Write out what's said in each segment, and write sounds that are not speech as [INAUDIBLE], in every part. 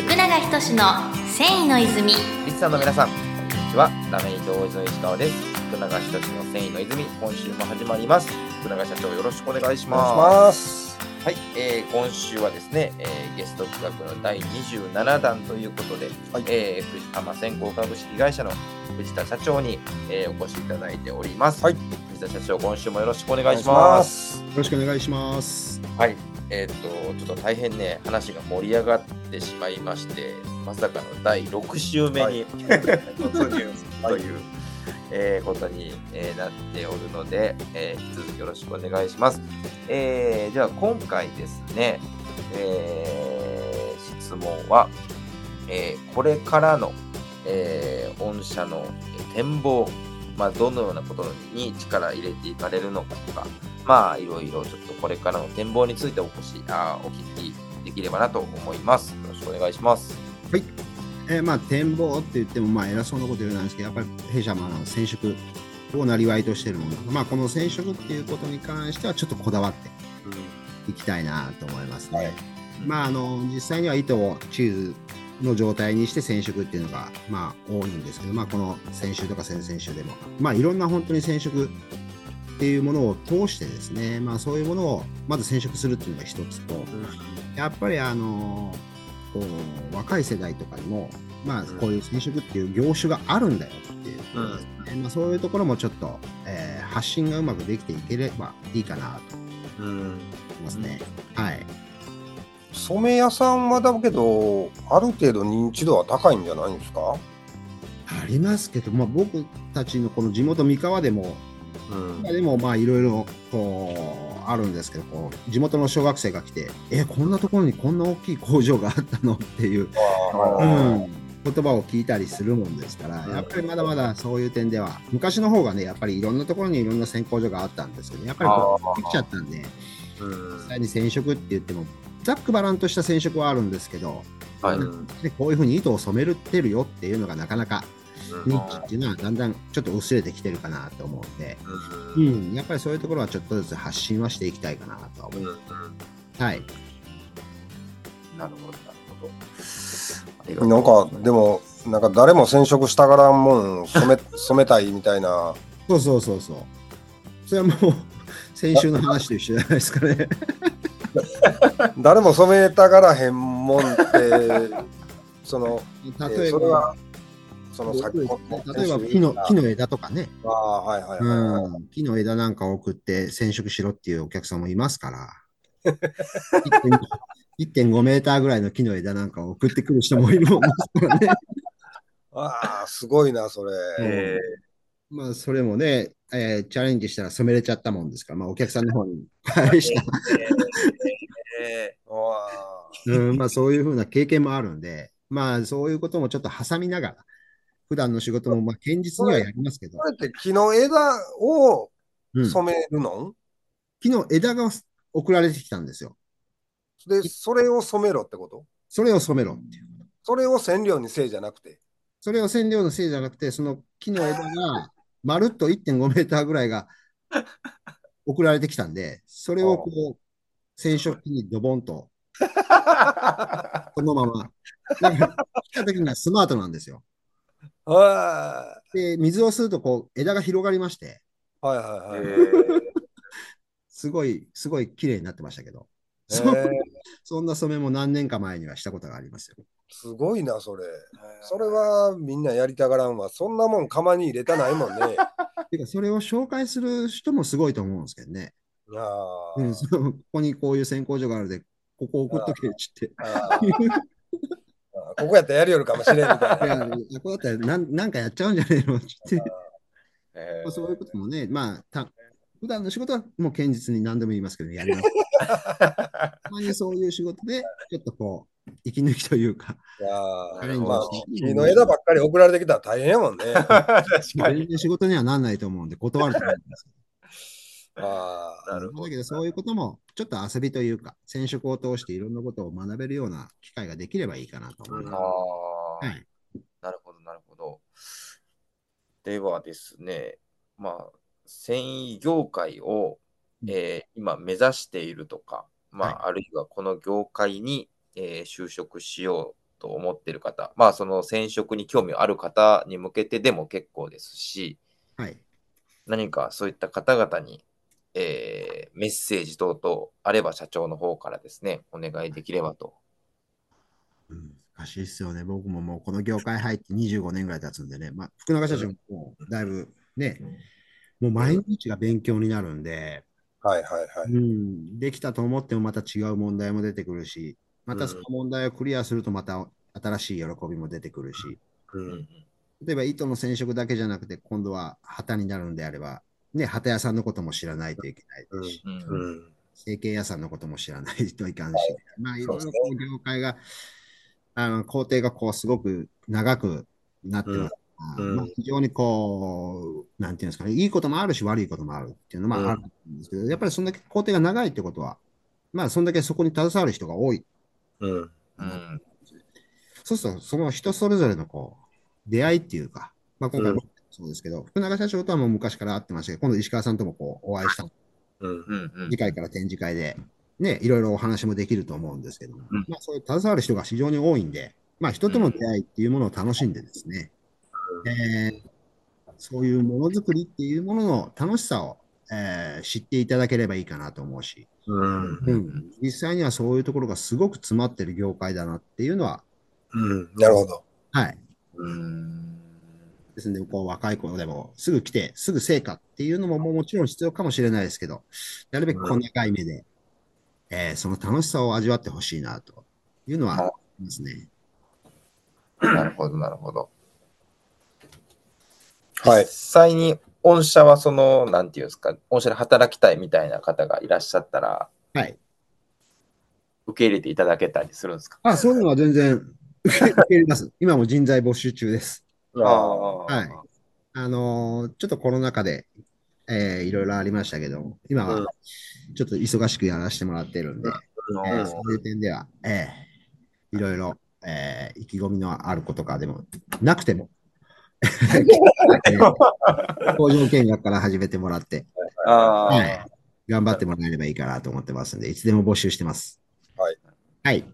福永仁の繊維の泉リスナーの皆さん、こんにちは。ラメイト大泉石川です。福永仁の繊維の泉、今週も始まります。福永社長、よろしくお願いしお願いします。はい、えー今週はですね、えーゲスト企画の第27弾ということで、はいえー藤浜先行株式会社の藤田社長に、えーお越しいただいております。はい藤田社長、今週もよろしくお願いします。す。よろしくお願いします。はい、えーっと、ちょっと大変ね、話が盛り上がってしまいまして、まさかの第6週目に、はい突入 [LAUGHS] とはいいう、えーことに、えーなっておるので、えー引き続きよろしくお願いします。えーじゃあ、今回ですね、えー質問は、えーこれからの、えー御社の展望、まあ、どのようなことに力入れていかれるのかとか、まあ、いろいろちょっとこれからの展望についてお越し、あーお聞きできればなと思います。よろしくお願いします。えーまあ展望って言ってもまあ偉そうなこと言うなんですけど、やっぱり弊社もあの染色をなりわいとしてるので、まあこの染色っていうことに関してはちょっとこだわっていきたいなと思いますね。はいまああの実際には糸をチーズの状態にして染色っていうのがまあ多いんですけど、まあこの先週とか先々週でも、まあいろんな本当に染色っていうものを通してですね、まあそういうものをまず染色するっていうのが一つと、やっぱりあのこう若い世代とかにも、まあ、こういう染色っていう業種があるんだよっていうことですね、まあ、そういうところもちょっと、えー発信がうまくできていければいいかなと。うん。思いますね。はい。染め屋さんはだけど、ある程度認知度は高いんじゃないんですか？ありますけど、まあ、僕たちのこの地元三河でも、うん。でもまあいろいろこうあるんですけどこう地元の小学生が来て「えこんなところにこんな大きい工場があったの?」っていうううん。ん、言葉を聞いたりするもんですから、うん。やっぱりまだまだそういう点では、昔の方がね、やっぱりいろんなところにいろんな選工所があったんですけど、やっぱりこうできちゃったんで、うん。実際に染色って言っても、ざっくばらんとした染色はあるんですけど、はい。うんでこういうふうに糸を染めてるよっていうのがなかなかうん認知っていうのはだんだんちょっと薄れてきてるかなと思うんで、ううんん、やっぱりそういうところはちょっとずつ発信はしていきたいかなとは思う。うんうんはい。なるほど、[LAUGHS] なんか、でも、なんか誰も染色したがらんもん染め [LAUGHS] 染めたいみたいな。そうそうそうそう。それはもう、先週の話と一緒じゃないですかね。[LAUGHS] 誰も染めたがらへんもんって、その、え例えーその例えば木の木の枝とかね、ああ、はいはいはいはい。うん、木の枝なんかを送って染色しろっていうお客さんもいますから、[LAUGHS] 1.5 1.5メーターぐらいの木の枝なんかを送ってくる人もいるもんですからね。[LAUGHS] ああ、すごいな、それ。えまあ、それもね、えーチャレンジしたら染めれちゃったもんですから、まあ、お客さんの方に。返した、[LAUGHS] うん、まあ、そういうふうな経験もあるんで、まあ、そういうこともちょっと挟みながら、普段の仕事も、まあ、堅実にはやりますけどこ、れって木の枝をうん、染めるの、木の枝が送られてきたんですよ。で、それを染めろってこと？それを染めろっていう。それを染料にせいじゃなくて？それを染料のせいじゃなくて、その木の枝が [LAUGHS] まるっと1.5メーターぐらいが送られてきたんで、それをこう、染色機にドボンと、[LAUGHS] そのまま。だから、来た時にはスマートなんですよ。はで、水を吸うとこう、枝が広がりまして、いはいはいはい。[LAUGHS] すごい、すごい綺麗になってましたけど、えそーそんな染めも何年か前にはしたことがありますよ。すごいな、それ。それはみんなやりたがらんわ。そんなもん釜に入れたないもんね。[LAUGHS] てか、それを紹介する人もすごいと思うんですけどね。いやーうん、ここにこういう選考所があるで、ここ送っとけって。ここやったらやるよるかもしれんみたいいや、な。こうやったらなんなんかやっちゃうんじゃねえの？[LAUGHS] ってえまあ、そういうこともね、まあ、た普段の仕事はもう堅実に何でも言いますけど、やります。[LAUGHS] たまにそういう仕事で、ちょっとこう、息抜きというか、いやまあをして木の枝ばっかり送られてきたら大変やもんね。[LAUGHS] 確か全に。然仕事にはなんないと思うんで、断ると思うんですあけど。なるほど。だけど、そういうことも、ちょっと遊びというか、染色を通していろんなことを学べるような機会ができればいいかなと思いあます。あ、はい。なるほど、なるほど。ではですね、まあ、繊維業界を、えー今目指しているとか、まあ、あるいはこの業界に、えー就職しようと思ってる方、まあその染色に興味ある方に向けてでも結構ですし、はい。何かそういった方々に、えーメッセージ等々あれば社長の方からですね、お願いできればと。難しいですよね。僕ももうこの業界入って25年ぐらい経つんでね、まあ、福永社長もだいぶね、もう毎日が勉強になるんで、はいはいはい。うん、できたと思ってもまた違う問題も出てくるし、またその問題をクリアするとまた新しい喜びも出てくるし、うん例えば糸の染色だけじゃなくて、今度は旗になるんであれば、ね、旗屋さんのことも知らないといけないですし、うん。うん。成形屋さんのことも知らないといかんし、まあいろいろ業界が、あの工程がこうすごく長くなってます。うん。まあ、非常にこう、なんていうんですかね、いいこともあるし悪いこともあるっていうのは、まあ、るんですけど、やっぱりそんだけ工程が長いってことは、まあそんだけそこに携わる人が多い。うん。うん。そうすると、その人それぞれのこう、出会いっていうか、まあ今回そうですけど、福永社長とはもう昔から会ってましたけど、今度石川さんともこうお会いした。うんうんうん。次回から展示会で、ね、いろいろお話もできると思うんですけども、うん。まあ、そういう携わる人が非常に多いんで、まあ、人との出会いっていうものを楽しんでですね、えーそういうものづくりっていうものの楽しさを、えー知っていただければいいかなと思うし、うん。うん、実際にはそういうところがすごく詰まってる業界だなっていうのは、うん。なるほど。はい。うんですので、こう若い子でもすぐ来て、すぐ成果っていうのももちろん必要かもしれないですけど、なるべくこんな長い目で、えーその楽しさを味わってほしいなというのはありますね。なるほど、なるほど。はい実。際に御社はその、なんていうんですか、御社で働きたいみたいな方がいらっしゃったら、はい。受け入れていただけたりするんですか？あ、そういうのは全然受け入れます。今も人材募集中です。ああ、はいあのーちょっとコロナ禍で、えーいろいろありましたけど、今うんはちょっと忙しくやらせてもらってるんで、うんえーそういう点では、えーいろいろ、えー意気込みのあることかでもなくても、工場見学から始めてもらって、はい頑張ってもらえればいいかなと思ってますんで、いつでも募集してます。はい。はい。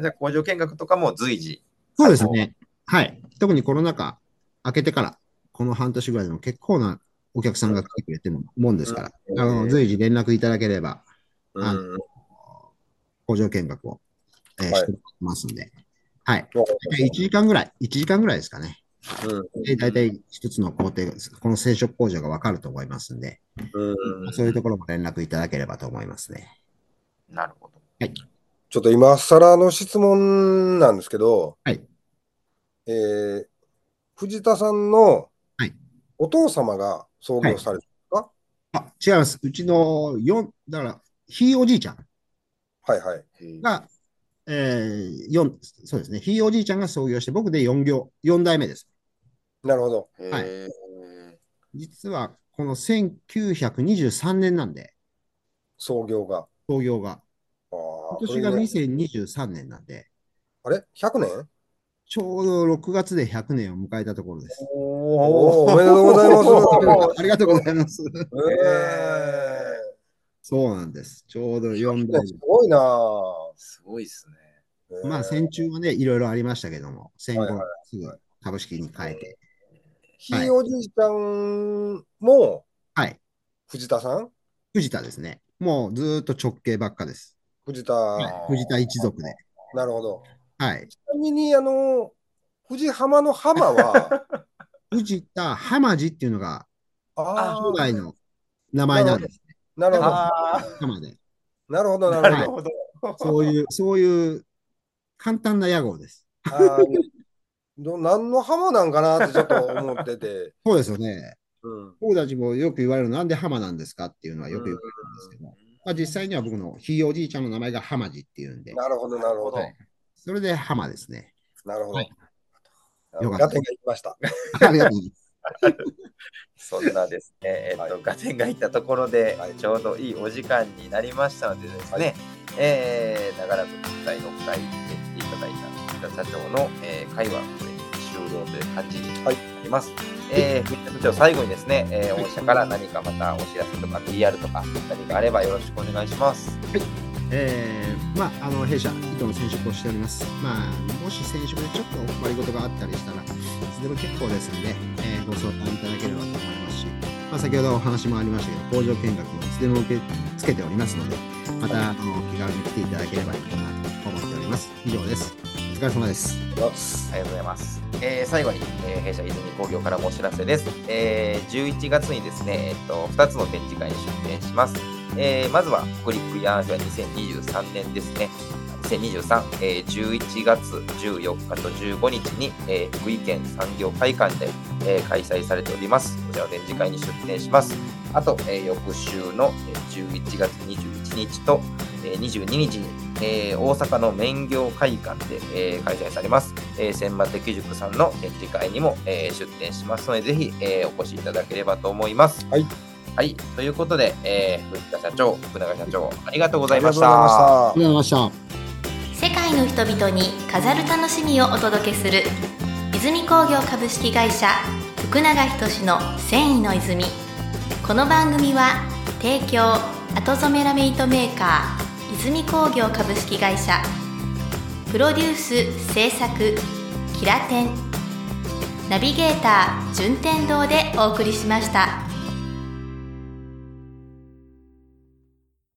じゃあ工場見学とかも随時。そうですね。はい。特にコロナ禍明けてから、この半年ぐらいでも結構なお客さんが来てくれてるもんですから、うん。あの随時連絡いただければ、あのうん工場見学を、えーはい。してますんで、はい。わかり1時間ぐらい、1時間ぐらいですかね。うん。で、大体一つの工程が、この染色工場がわかると思いますんで、うん。そういうところも連絡いただければと思いますね。なるほど。ちょっと今更の質問なんですけど、はいえー藤田さんのはいお父様が創業された、あ、違います。うちの4、だから、ひいおじいちゃんはい、はいが、えー、4、そうですね。ひいおじいちゃんが創業して、僕で4業、4代目です。なるほど。へはいえ実は、この1923年なんで、創業が。創業が。あ今年がーそれね2023年なんで、あれ ?100 年？ちょうど6月で100年を迎えたところです。おーおめでとうございます。[LAUGHS] ありがとうございます。えそうなんです。ちょうどー4代すごいなすごいですね。ぁまあ、戦中はね、いろいろありましたけども、戦後すぐ株式に変えて、ひいおじいちゃんもはい。藤田さん？藤田ですね。もうずーっと直系ばっかです。藤田、はい藤田一族で。なるほど。はい。ちなみに、あの、藤浜の浜は、[LAUGHS] 藤田浜地っていうのがあ初代の名前なんです。なるほど。あ浜で。なるほど、なあ、るほど。そういう、そういう簡単な屋号です。ど何の浜なんかなってちょっと思ってて。[LAUGHS] そうですよね。うん。僕たちもよく言われるなんで浜なんですかっていうのはよく言われるんですけど、まあ、実際には僕のひいおじいちゃんの名前が浜地っていうんで、なるほど、なるほど。はいそれで浜ですね。なるほど。はいあよかったガテンが行きました。ありがとうございます。そんなですね、えっと、はいガテンがいったところではい、ちょうどいいお時間になりましたのでですね、えー長らく第6回出ていただいた藤田社長の、えー会話、これに終了という感じになります。えー藤田社長、最後にですね、えー御社から何かまたお知らせとか PR とか何かあればよろしくお願いします。えーまあ、あの弊社、糸の染色をしております。まあ、もし染色でちょっとお困りごとがあったりしたら、いつでも結構ですので、えーご相談いただければと思いますし、まあ、先ほどお話もありましたけど、工場見学もいつでも受け付けておりますので、またあの気軽に来ていただければいいかなと思っております。以上です。お疲れ様です。ありがとうございます。えー最後に、えー弊社泉工業からもお知らせです。えー11月にですね、えっと、2つの展示会に出展します。えーまずは、北陸ヤーンフェア2023年ですね。2023、えー11月14日と15日に、えー福井県産業会館で、えー開催されております。こちらの展示会に出展します。あと、えー翌週の11月21日と、えー22日に、えー大阪の麺業会館で、えー開催されます。えー千葉的塾さんの展示会にも、えー出展しますので、ぜひ、えーお越しいただければと思います。はい。はい。ということで、えー、藤田社長、福永社長、ありがとうござあいました。りがとうございましたありがとうございました。世界の人々に飾る楽しみをお届けする泉工業株式会社福永仁の繊維の泉この番組は提供後染めラメイトメーカー泉工業株式会社プロデュース制作キラテンナビゲーター順天堂でお送りしました。